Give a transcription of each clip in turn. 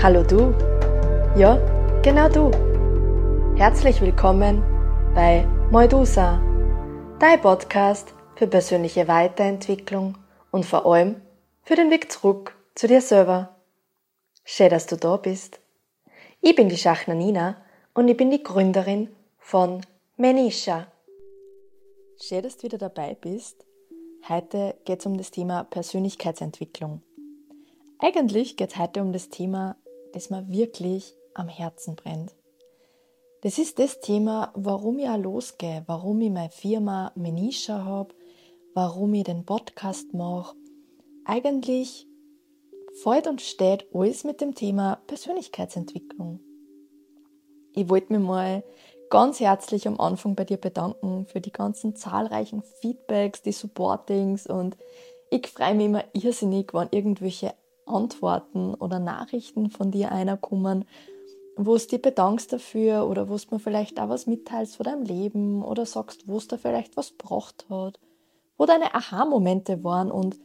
Hallo du. Ja, genau du. Herzlich willkommen bei Moidusa, dein Podcast für persönliche Weiterentwicklung und vor allem für den Weg zurück zu dir selber. Schön, dass du da bist. Ich bin die Schachner Nina und ich bin die Gründerin von Menisha. Schön, dass du wieder dabei bist. Heute geht es um das Thema Persönlichkeitsentwicklung. Eigentlich geht es heute um das Thema das mir wirklich am Herzen brennt. Das ist das Thema, warum ich auch losgehe, warum ich meine Firma Menisha habe, warum ich den Podcast mache. Eigentlich fällt und steht alles mit dem Thema Persönlichkeitsentwicklung. Ich wollte mich mal ganz herzlich am Anfang bei dir bedanken für die ganzen zahlreichen Feedbacks, die Supportings und ich freue mich immer irrsinnig, wenn irgendwelche Antworten oder Nachrichten von dir einer kommen, wo du dich bedankst dafür oder wo du mir vielleicht auch was mitteilst von deinem Leben oder sagst, wo es da vielleicht was gebracht hat, wo deine Aha-Momente waren und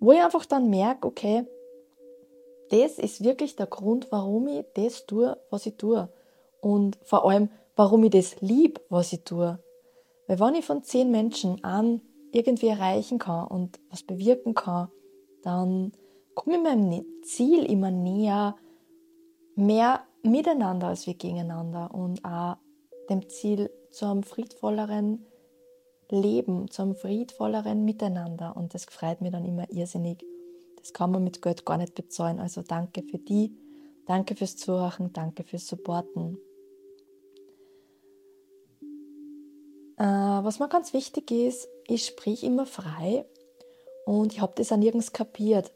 wo ich einfach dann merke, okay, das ist wirklich der Grund, warum ich das tue, was ich tue. Und vor allem, warum ich das lieb, was ich tue. Weil wenn ich von zehn Menschen an irgendwie erreichen kann und was bewirken kann, dann komme meinem Ziel immer näher, mehr miteinander als wir gegeneinander und auch dem Ziel zu einem friedvolleren Leben, zu einem friedvolleren Miteinander. Und das freut mich dann immer irrsinnig. Das kann man mit Geld gar nicht bezahlen. Also danke für die, danke fürs Zuhören, danke fürs Supporten. Äh, was mir ganz wichtig ist, ich sprich immer frei und ich habe das auch nirgends kapiert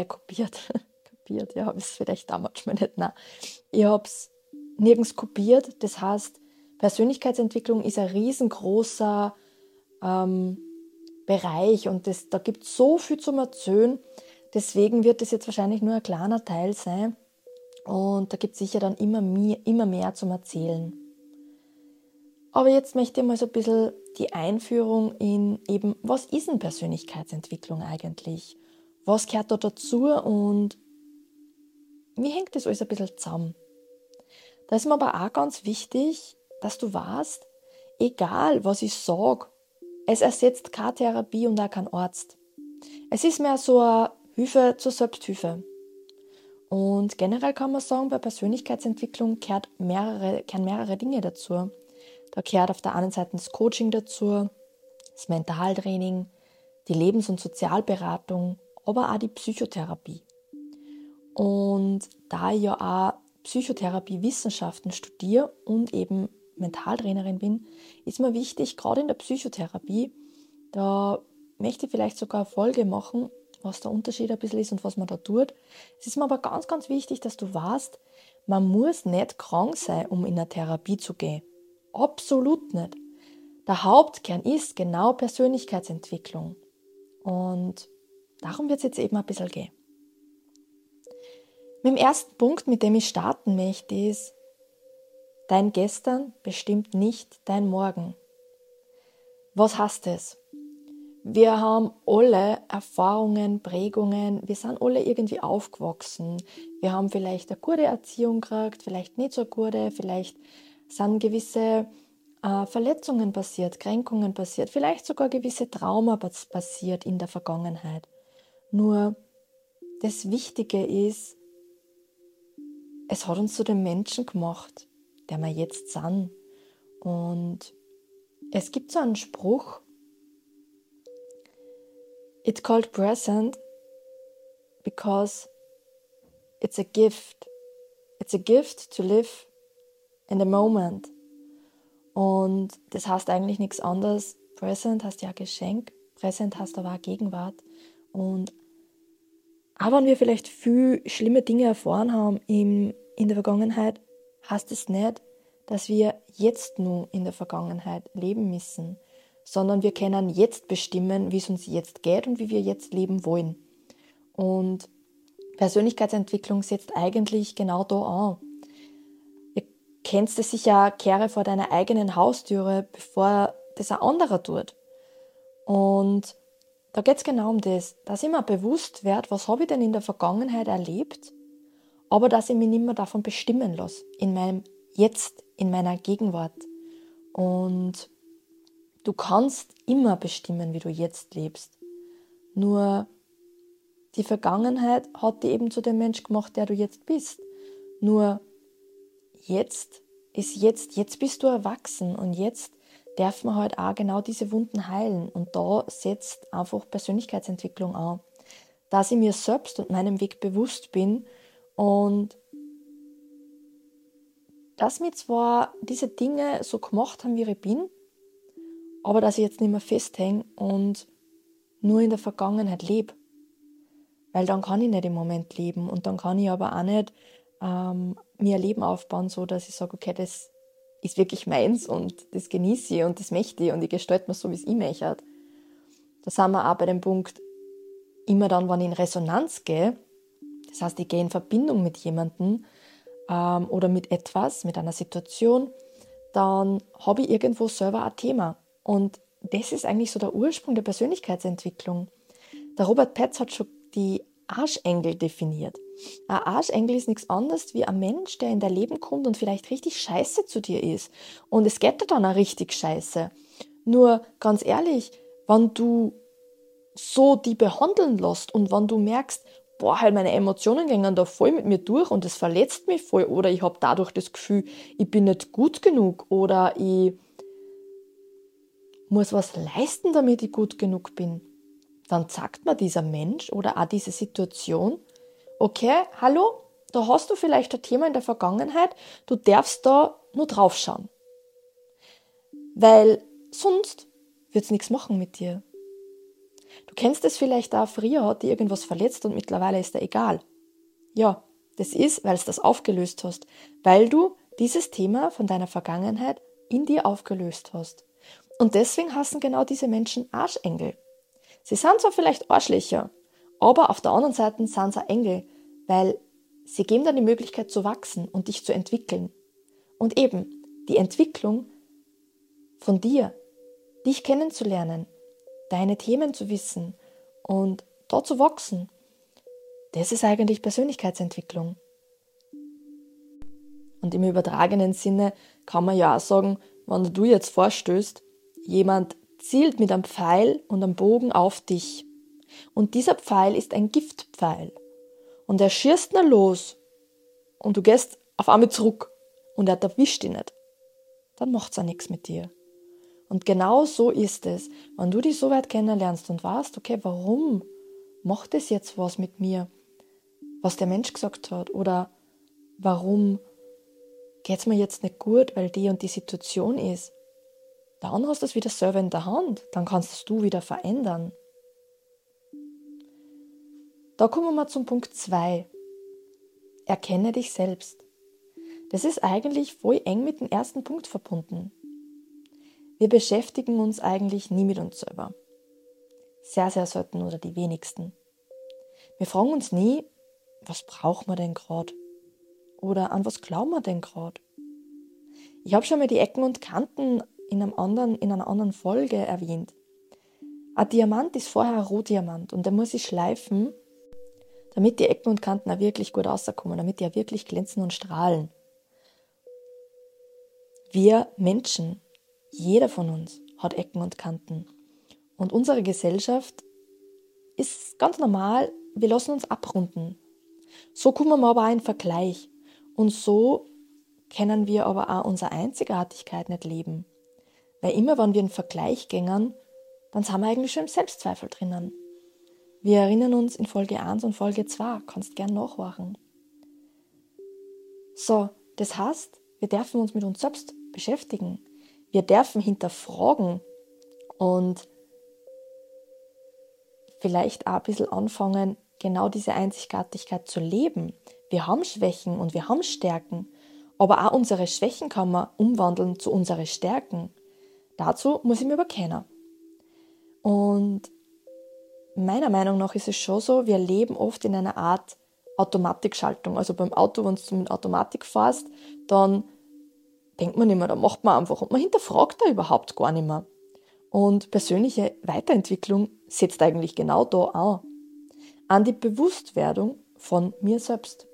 äh, kopiert. kopiert, ja, habe ich es vielleicht damals mal nicht. Nein. Ich habe es nirgends kopiert. Das heißt, Persönlichkeitsentwicklung ist ein riesengroßer ähm, Bereich und das, da gibt es so viel zum Erzählen. Deswegen wird es jetzt wahrscheinlich nur ein kleiner Teil sein. Und da gibt es sicher dann immer mehr, immer mehr zum Erzählen. Aber jetzt möchte ich mal so ein bisschen die Einführung in eben, was ist denn Persönlichkeitsentwicklung eigentlich? Was gehört da dazu und wie hängt das alles ein bisschen zusammen? Da ist mir aber auch ganz wichtig, dass du weißt, egal was ich sage, es ersetzt keine Therapie und auch kein Arzt. Es ist mehr so eine Hilfe zur Selbsthilfe. Und generell kann man sagen, bei Persönlichkeitsentwicklung gehört mehrere, gehören mehrere Dinge dazu. Da gehört auf der einen Seite das Coaching dazu, das Mentaltraining, die Lebens- und Sozialberatung, aber auch die Psychotherapie. Und da ich ja auch Psychotherapie-Wissenschaften studiere und eben Mentaltrainerin bin, ist mir wichtig, gerade in der Psychotherapie, da möchte ich vielleicht sogar eine Folge machen, was der Unterschied ein bisschen ist und was man da tut. Es ist mir aber ganz, ganz wichtig, dass du weißt, man muss nicht krank sein, um in eine Therapie zu gehen. Absolut nicht. Der Hauptkern ist genau Persönlichkeitsentwicklung. Und Darum wird es jetzt eben ein bisschen gehen. Mit dem ersten Punkt, mit dem ich starten möchte, ist, dein Gestern bestimmt nicht dein Morgen. Was heißt es? Wir haben alle Erfahrungen, Prägungen, wir sind alle irgendwie aufgewachsen. Wir haben vielleicht eine gute Erziehung gekriegt, vielleicht nicht so gute, vielleicht sind gewisse äh, Verletzungen passiert, Kränkungen passiert, vielleicht sogar gewisse Trauma passiert in der Vergangenheit. Nur das Wichtige ist, es hat uns zu dem Menschen gemacht, der wir jetzt sind. Und es gibt so einen Spruch, It's called present because it's a gift. It's a gift to live in the moment. Und das heißt eigentlich nichts anderes. Present heißt ja Geschenk, Present heißt aber auch Gegenwart. Und auch wenn wir vielleicht viel schlimme Dinge erfahren haben im, in der Vergangenheit, heißt es nicht, dass wir jetzt nur in der Vergangenheit leben müssen, sondern wir können jetzt bestimmen, wie es uns jetzt geht und wie wir jetzt leben wollen. Und Persönlichkeitsentwicklung setzt eigentlich genau da an. Ihr kennst es sicher, kehre vor deiner eigenen Haustüre, bevor das ein anderer tut. Und da geht es genau um das, dass ich mir bewusst werde, was habe ich denn in der Vergangenheit erlebt, aber dass ich mich nicht mehr davon bestimmen lasse, in meinem Jetzt, in meiner Gegenwart. Und du kannst immer bestimmen, wie du jetzt lebst. Nur die Vergangenheit hat dich eben zu dem Mensch gemacht, der du jetzt bist. Nur jetzt ist jetzt, jetzt bist du erwachsen und jetzt darf man halt auch genau diese Wunden heilen. Und da setzt einfach Persönlichkeitsentwicklung an. Dass ich mir selbst und meinem Weg bewusst bin und dass mir zwar diese Dinge so gemacht haben, wie ich bin, aber dass ich jetzt nicht mehr festhänge und nur in der Vergangenheit lebe. Weil dann kann ich nicht im Moment leben und dann kann ich aber auch nicht ähm, mir ein Leben aufbauen, so dass ich sage, okay, das ist wirklich meins und das genieße ich und das möchte ich und ich gestalte mir so, wie es ich möchte. Da sind wir auch bei dem Punkt, immer dann, wenn ich in Resonanz gehe, das heißt, ich gehe in Verbindung mit jemandem ähm, oder mit etwas, mit einer Situation, dann habe ich irgendwo selber ein Thema. Und das ist eigentlich so der Ursprung der Persönlichkeitsentwicklung. Der Robert Petz hat schon die Arschengel definiert. Ein Arschengel ist nichts anderes wie ein Mensch, der in dein Leben kommt und vielleicht richtig scheiße zu dir ist. Und es geht dir dann auch richtig scheiße. Nur ganz ehrlich, wenn du so die behandeln lässt und wenn du merkst, boah, halt meine Emotionen gehen da voll mit mir durch und es verletzt mich voll oder ich habe dadurch das Gefühl, ich bin nicht gut genug oder ich muss was leisten, damit ich gut genug bin, dann sagt mir dieser Mensch oder auch diese Situation, okay, hallo, da hast du vielleicht ein Thema in der Vergangenheit, du darfst da nur draufschauen. Weil sonst wird es nichts machen mit dir. Du kennst es vielleicht auch, früher hat dir irgendwas verletzt und mittlerweile ist er egal. Ja, das ist, weil du das aufgelöst hast, weil du dieses Thema von deiner Vergangenheit in dir aufgelöst hast. Und deswegen hassen genau diese Menschen Arschengel. Sie sind zwar vielleicht Arschlöcher, aber auf der anderen Seite sind sie Engel, weil sie geben dir die Möglichkeit zu wachsen und dich zu entwickeln. Und eben die Entwicklung von dir, dich kennenzulernen, deine Themen zu wissen und dort zu wachsen, das ist eigentlich Persönlichkeitsentwicklung. Und im übertragenen Sinne kann man ja auch sagen, wenn du jetzt vorstößt, jemand zielt mit einem Pfeil und einem Bogen auf dich. Und dieser Pfeil ist ein Giftpfeil. Und er schießt nur los. Und du gehst auf einmal zurück. Und er erwischt dich nicht. Dann macht's auch nichts mit dir. Und genau so ist es, wenn du dich so weit kennenlernst und weißt, okay, warum macht es jetzt was mit mir, was der Mensch gesagt hat, oder warum geht's mir jetzt nicht gut, weil die und die Situation ist, dann hast du es wieder selber in der Hand, dann kannst es du wieder verändern. Da kommen wir zum Punkt 2. Erkenne dich selbst. Das ist eigentlich voll eng mit dem ersten Punkt verbunden. Wir beschäftigen uns eigentlich nie mit uns selber. Sehr, sehr selten oder die wenigsten. Wir fragen uns nie, was braucht man denn gerade? Oder an was glauben wir denn gerade? Ich habe schon mal die Ecken und Kanten in, einem anderen, in einer anderen Folge erwähnt. Ein Diamant ist vorher ein Rohdiamant und der muss sich schleifen, damit die Ecken und Kanten auch wirklich gut rauskommen, damit die auch wirklich glänzen und strahlen. Wir Menschen jeder von uns hat Ecken und Kanten. Und unsere Gesellschaft ist ganz normal, wir lassen uns abrunden. So kommen wir aber auch in Vergleich. Und so können wir aber auch unsere Einzigartigkeit nicht leben. Weil immer, wenn wir in Vergleich gängen, dann sind wir eigentlich schon im Selbstzweifel drinnen. Wir erinnern uns in Folge 1 und Folge 2, kannst gern nachwachen. So, das heißt, wir dürfen uns mit uns selbst beschäftigen. Wir dürfen hinterfragen und vielleicht auch ein bisschen anfangen, genau diese Einzigartigkeit zu leben. Wir haben Schwächen und wir haben Stärken, aber auch unsere Schwächen kann man umwandeln zu unseren Stärken. Dazu muss ich mir aber kennen. Und meiner Meinung nach ist es schon so, wir leben oft in einer Art Automatikschaltung. Also beim Auto, wenn du mit Automatik fährst, dann denkt man nicht mehr, da macht man einfach und man hinterfragt da überhaupt gar nicht mehr. Und persönliche Weiterentwicklung setzt eigentlich genau da an. An die Bewusstwerdung von mir selbst.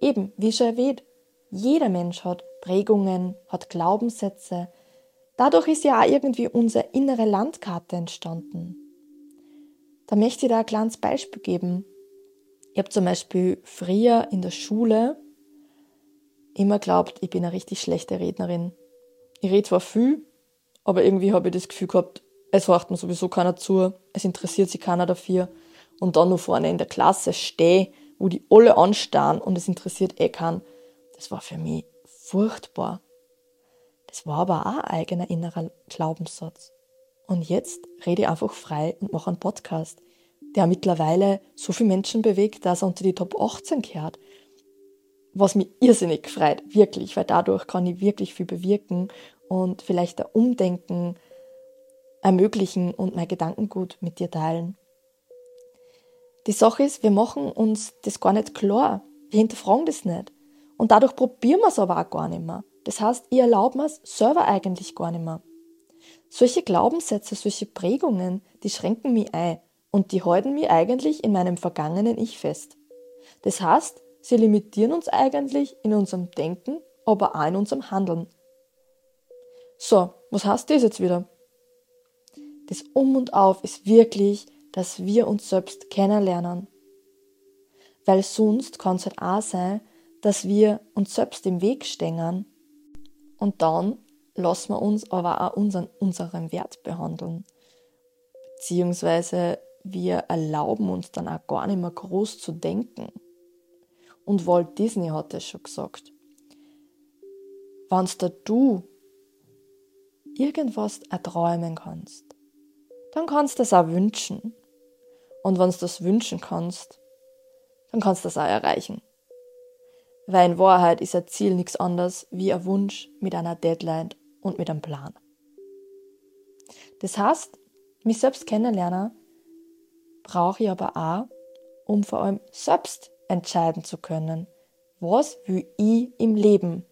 eben, wie schon erwähnt, jeder Mensch hat Prägungen, hat Glaubenssätze. Dadurch ist ja auch irgendwie unsere innere Landkarte entstanden. Da möchte ich da ein kleines Beispiel geben. Ich habe zum Beispiel früher in der Schule immer glaubt, ich bin eine richtig schlechte Rednerin. Ich rede zwar viel, aber irgendwie habe ich das Gefühl gehabt, es hört mir sowieso keiner zu, es interessiert sich keiner dafür. Und dann noch vorne in der Klasse stehe, wo die alle anstarren und es interessiert eh keinen. Das war für mich furchtbar. Das war aber auch ein eigener innerer Glaubenssatz. Und jetzt rede ich einfach frei und mache einen Podcast, der mittlerweile so viele Menschen bewegt, dass er unter die Top 18 gehört. Was mich irrsinnig freut, wirklich, weil dadurch kann ich wirklich viel bewirken und vielleicht ein Umdenken ermöglichen und mein Gedankengut mit dir teilen. Die Sache ist, wir machen uns das gar nicht klar. Wir hinterfragen das nicht. Und dadurch probieren wir es aber auch gar nicht mehr. Das heißt, ich erlaube mir es selber eigentlich gar nicht mehr. Solche Glaubenssätze, solche Prägungen, die schränken mich ein und die halten mich eigentlich in meinem vergangenen Ich fest. Das heißt, sie limitieren uns eigentlich in unserem Denken, aber auch in unserem Handeln. So, was heißt das jetzt wieder? Das Um und Auf ist wirklich, dass wir uns selbst kennenlernen. Weil sonst kann es halt auch sein, dass wir uns selbst im Weg stehen und dann lassen wir uns aber auch unseren, unseren Wert behandeln. Beziehungsweise wir erlauben uns dann auch gar nicht mehr groß zu denken. Und Walt Disney hat es schon gesagt. Wenn da du irgendwas erträumen kannst, dann kannst du das auch wünschen. Und wenn du das wünschen kannst, dann kannst du das auch erreichen. Weil in Wahrheit ist ein Ziel nichts anderes wie ein Wunsch mit einer Deadline und mit einem Plan. Das heißt, mich selbst kennenlernen brauche ich aber auch, um vor allem selbst entscheiden zu können, was will ich im Leben.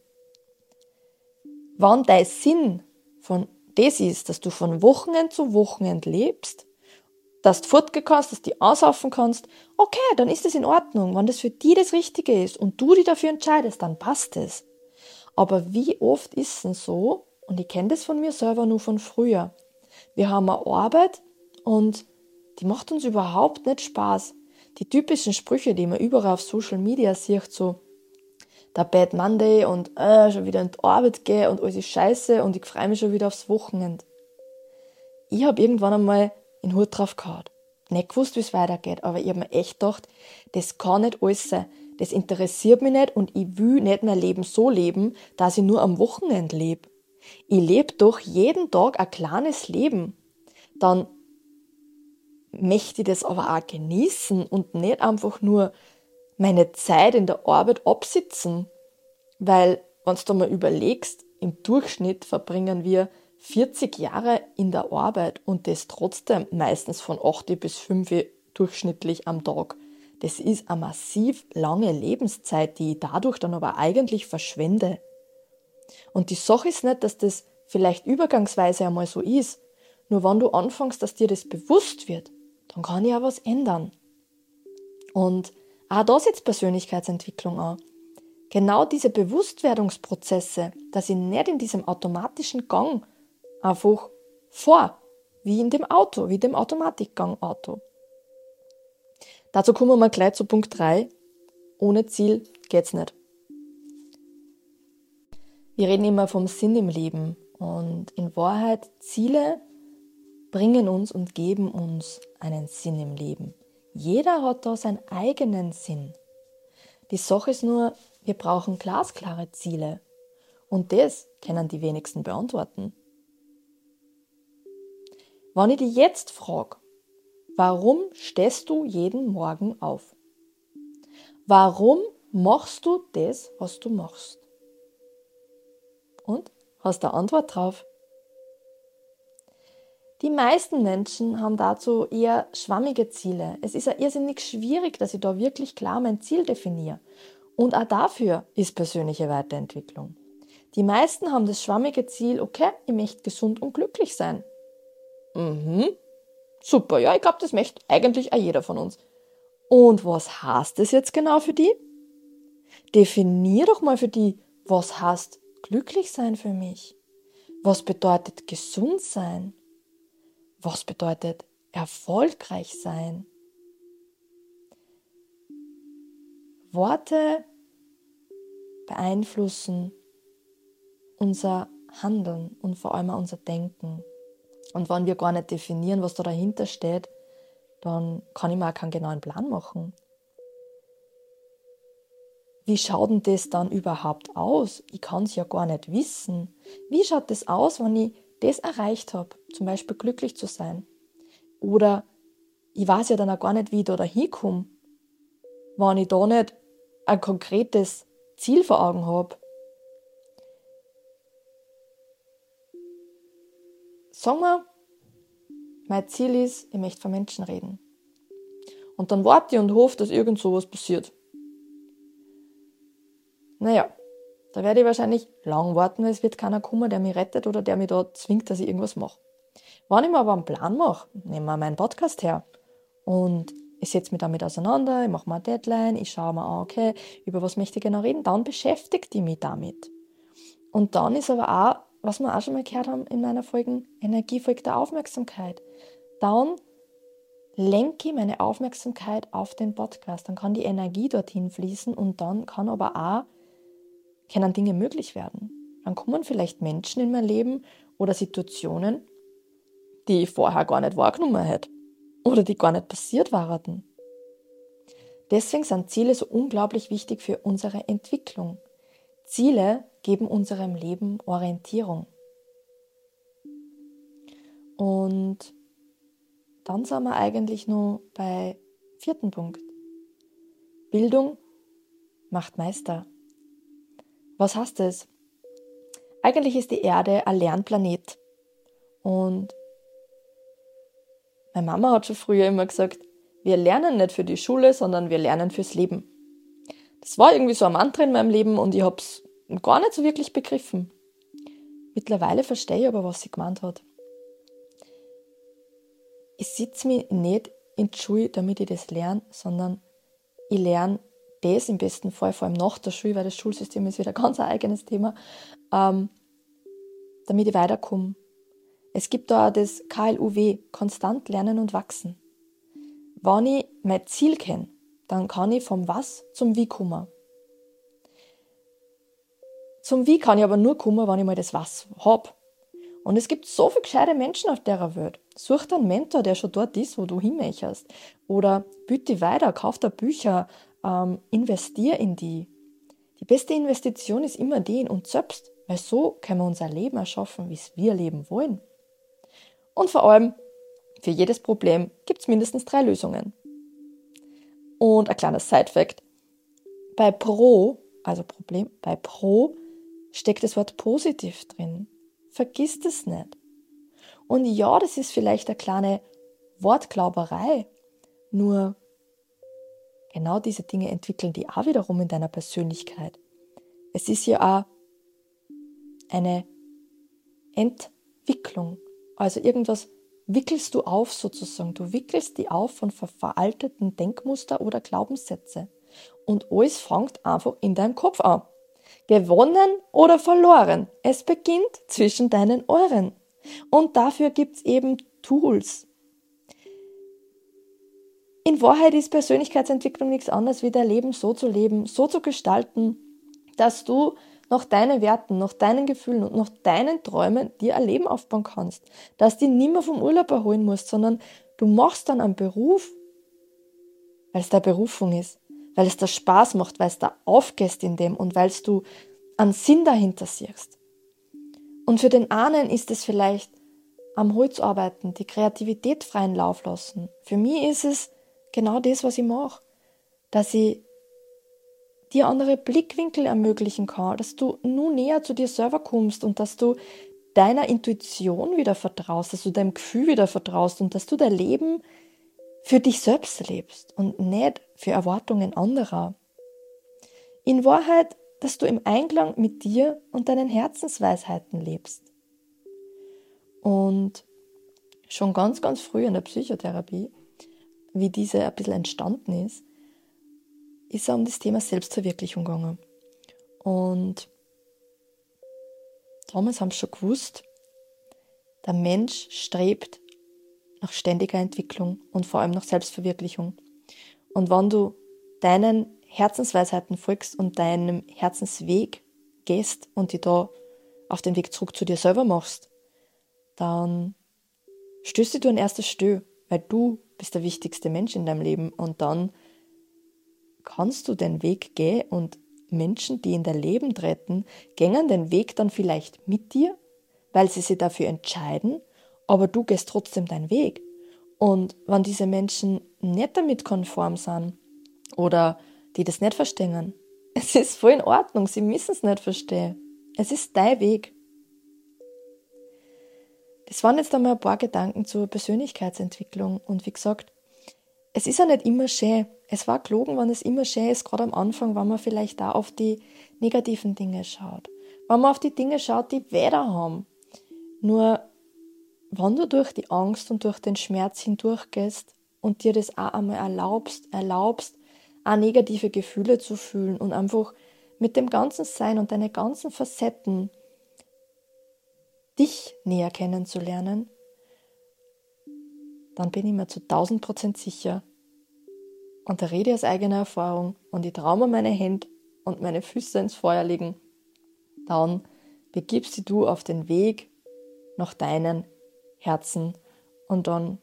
Wann dein Sinn von das ist, dass du von Wochenend zu Wochenend lebst, dass du fortgehen kannst, dass du aussaufen kannst, okay, dann ist es in Ordnung. Wenn das für dich das Richtige ist und du dich dafür entscheidest, dann passt es. Aber wie oft ist es denn so, und ich kenne das von mir selber nur von früher, wir haben eine Arbeit und die macht uns überhaupt nicht Spaß. Die typischen Sprüche, die man überall auf Social Media sieht, so der Bad Monday und äh, schon wieder in die Arbeit gehe und alles ist scheiße und ich freue mich schon wieder aufs Wochenende. Ich habe irgendwann einmal in Hut drauf gehauen. Nicht gewusst, wie es weitergeht, aber ich habe mir echt gedacht, das kann nicht alles sein. Das interessiert mich nicht und ich will nicht mein Leben so leben, dass ich nur am Wochenende lebe. Ich lebe doch jeden Tag ein kleines Leben. Dann möchte ich das aber auch genießen und nicht einfach nur meine Zeit in der Arbeit absitzen. Weil, wenn du mal überlegst, im Durchschnitt verbringen wir 40 Jahre in der Arbeit und das trotzdem meistens von 8 bis 5 durchschnittlich am Tag. Das ist eine massiv lange Lebenszeit, die ich dadurch dann aber eigentlich verschwende. Und die Sache ist nicht, dass das vielleicht übergangsweise einmal so ist. Nur wenn du anfängst, dass dir das bewusst wird, dann kann ich auch was ändern. Und auch da setzt Persönlichkeitsentwicklung an. Genau diese Bewusstwerdungsprozesse, dass ich nicht in diesem automatischen Gang einfach vor, wie in dem Auto, wie dem Automatikgang-Auto. Dazu kommen wir gleich zu Punkt 3. Ohne Ziel geht's nicht. Wir reden immer vom Sinn im Leben und in Wahrheit Ziele bringen uns und geben uns einen Sinn im Leben. Jeder hat da seinen eigenen Sinn. Die Sache ist nur, wir brauchen glasklare Ziele. Und das können die wenigsten beantworten. Wenn ich dich jetzt frage, warum stehst du jeden Morgen auf? Warum machst du das, was du machst? Und hast du eine Antwort drauf? Die meisten Menschen haben dazu eher schwammige Ziele. Es ist ja irrsinnig schwierig, dass ich da wirklich klar mein Ziel definiere. Und auch dafür ist persönliche Weiterentwicklung. Die meisten haben das schwammige Ziel, okay, ich möchte gesund und glücklich sein. Mhm. Super, ja, ich glaube, das möchte eigentlich auch jeder von uns. Und was heißt das jetzt genau für die? definier doch mal für die, was heißt glücklich sein für mich? Was bedeutet gesund sein? Was bedeutet erfolgreich sein? Worte beeinflussen unser Handeln und vor allem unser Denken. Und wenn wir gar nicht definieren, was da dahinter steht, dann kann ich mir auch keinen genauen Plan machen. Wie schaut denn das dann überhaupt aus? Ich kann es ja gar nicht wissen. Wie schaut das aus, wenn ich das erreicht habe, zum Beispiel glücklich zu sein? Oder ich weiß ja dann auch gar nicht, wie ich da hinkomme, wenn ich da nicht ein konkretes Ziel vor Augen habe. Sagen wir, mein Ziel ist, ich möchte von Menschen reden. Und dann warte ich und hoffe, dass irgend sowas passiert. Naja, da werde ich wahrscheinlich lang warten, weil es wird keiner kommen, der mich rettet oder der mich da zwingt, dass ich irgendwas mache. Wenn ich mir aber einen Plan mache, nehmen wir meinen Podcast her und ich setze mich damit auseinander, ich mache mir eine Deadline, ich schaue mir okay, über was möchte ich genau reden, dann beschäftigt ich mich damit. Und dann ist aber auch, was wir auch schon mal gehört haben in meiner Folge, Energie folgt der Aufmerksamkeit. Dann lenke ich meine Aufmerksamkeit auf den Podcast, dann kann die Energie dorthin fließen und dann kann aber auch können Dinge möglich werden. Dann kommen vielleicht Menschen in mein Leben oder Situationen, die ich vorher gar nicht wahrgenommen hätte oder die gar nicht passiert waren. Deswegen sind Ziele so unglaublich wichtig für unsere Entwicklung. Ziele geben unserem Leben Orientierung. Und dann sind wir eigentlich nur bei vierten Punkt. Bildung macht Meister. Was heißt das? Eigentlich ist die Erde ein Lernplanet. Und meine Mama hat schon früher immer gesagt, wir lernen nicht für die Schule, sondern wir lernen fürs Leben. Das war irgendwie so ein Mantra in meinem Leben und ich habe es gar nicht so wirklich begriffen. Mittlerweile verstehe ich aber, was sie gemeint hat. Ich sitze mich nicht in die Schule, damit ich das lerne, sondern ich lerne das im besten Fall, vor allem nach der Schule, weil das Schulsystem ist wieder ganz ein eigenes Thema, ähm, damit ich weiterkomme. Es gibt da das KLUW, konstant lernen und wachsen. Wenn ich mein Ziel kenne, dann kann ich vom Was zum Wie kommen. Zum Wie kann ich aber nur kommen, wenn ich mal das Was hab. Und es gibt so viele gescheite Menschen auf der Welt. Such dir einen Mentor, der schon dort ist, wo du hinmöchtest. Oder bitte weiter, kauf dir Bücher, ähm, investier in die. Die beste Investition ist immer die in uns selbst, weil so können wir unser Leben erschaffen, wie es wir leben wollen. Und vor allem, für jedes Problem gibt es mindestens drei Lösungen. Und ein kleiner Side-Fact. Bei Pro, also Problem, bei Pro steckt das Wort positiv drin. Vergiss das nicht. Und ja, das ist vielleicht eine kleine Wortglauberei, nur genau diese Dinge entwickeln die auch wiederum in deiner Persönlichkeit. Es ist ja auch eine Entwicklung. Also irgendwas wickelst du auf sozusagen. Du wickelst die auf von veralteten Denkmuster oder Glaubenssätze. Und alles fängt einfach in deinem Kopf an. Gewonnen oder verloren. Es beginnt zwischen deinen Ohren. Und dafür gibt's eben Tools, in Wahrheit ist Persönlichkeitsentwicklung nichts anderes wie dein Leben so zu leben, so zu gestalten, dass du nach deinen Werten, nach deinen Gefühlen und nach deinen Träumen dir ein Leben aufbauen kannst. Dass du dich nicht mehr vom Urlaub erholen musst, sondern du machst dann einen Beruf, weil es deine Berufung ist, weil es dir Spaß macht, weil es da aufgehst in dem und weil du einen Sinn dahinter siehst. Und für den einen ist es vielleicht am Holz arbeiten, die Kreativität freien Lauf lassen. Für mich ist es genau das, was ich mache. Dass ich dir andere Blickwinkel ermöglichen kann, dass du nun näher zu dir selber kommst und dass du deiner Intuition wieder vertraust, dass du deinem Gefühl wieder vertraust und dass du dein Leben für dich selbst lebst und nicht für Erwartungen anderer. In Wahrheit, dass du im Einklang mit dir und deinen Herzensweisheiten lebst. Und schon ganz, ganz früh in der Psychotherapie wie diese ein bisschen entstanden ist, ist er um das Thema Selbstverwirklichung gegangen. Und damals haben sie schon gewusst, der Mensch strebt nach ständiger Entwicklung und vor allem nach Selbstverwirklichung. Und wenn du deinen Herzensweisheiten folgst und deinem Herzensweg gehst und die da auf den Weg zurück zu dir selber machst, dann stößt du ein erstes Stö, weil du bist der wichtigste Mensch in deinem Leben und dann kannst du den Weg gehen und Menschen, die in dein Leben treten, gängen den Weg dann vielleicht mit dir, weil sie sich dafür entscheiden, aber du gehst trotzdem deinen Weg. Und wenn diese Menschen nicht damit konform sind oder die das nicht verstehen, es ist voll in Ordnung, sie müssen es nicht verstehen. Es ist dein Weg. Das waren jetzt einmal ein paar Gedanken zur Persönlichkeitsentwicklung. Und wie gesagt, es ist ja nicht immer schön. Es war gelogen, wenn es immer schön ist, gerade am Anfang, wenn man vielleicht da auf die negativen Dinge schaut. Wenn man auf die Dinge schaut, die Weder haben. Nur, wenn du durch die Angst und durch den Schmerz hindurchgehst und dir das auch einmal erlaubst, erlaubst, auch negative Gefühle zu fühlen und einfach mit dem ganzen Sein und deine ganzen Facetten dich näher kennenzulernen, dann bin ich mir zu 1000 Prozent sicher. Und da rede ich aus eigener Erfahrung und ich traue mir meine Hände und meine Füße ins Feuer legen, dann begibst du auf den Weg nach deinen Herzen und dann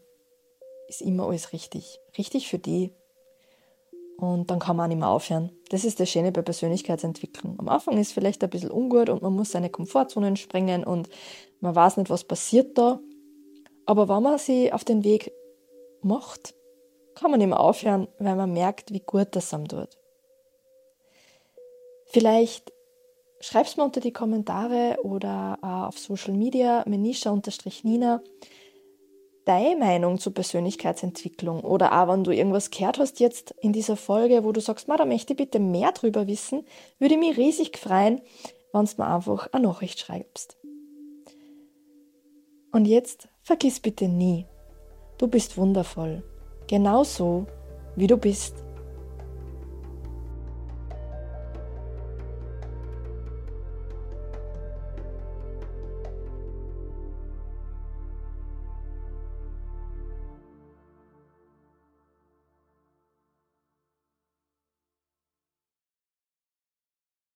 ist immer alles richtig. Richtig für die. Und dann kann man auch nicht mehr aufhören. Das ist das Schöne bei Persönlichkeitsentwicklung. Am Anfang ist vielleicht ein bisschen ungut und man muss seine Komfortzonen sprengen und man weiß nicht, was passiert da. Aber wenn man sie auf den Weg macht, kann man nicht mehr aufhören, weil man merkt, wie gut das einem tut. Vielleicht schreib's mir unter die Kommentare oder auf Social Media, menisha-nina, deine Meinung zur Persönlichkeitsentwicklung oder auch wenn du irgendwas gehört hast jetzt in dieser Folge, wo du sagst, da möchte ich bitte mehr drüber wissen, würde ich mich riesig freuen, wenn du mir einfach eine Nachricht schreibst. Und jetzt vergiss bitte nie, du bist wundervoll, genauso wie du bist.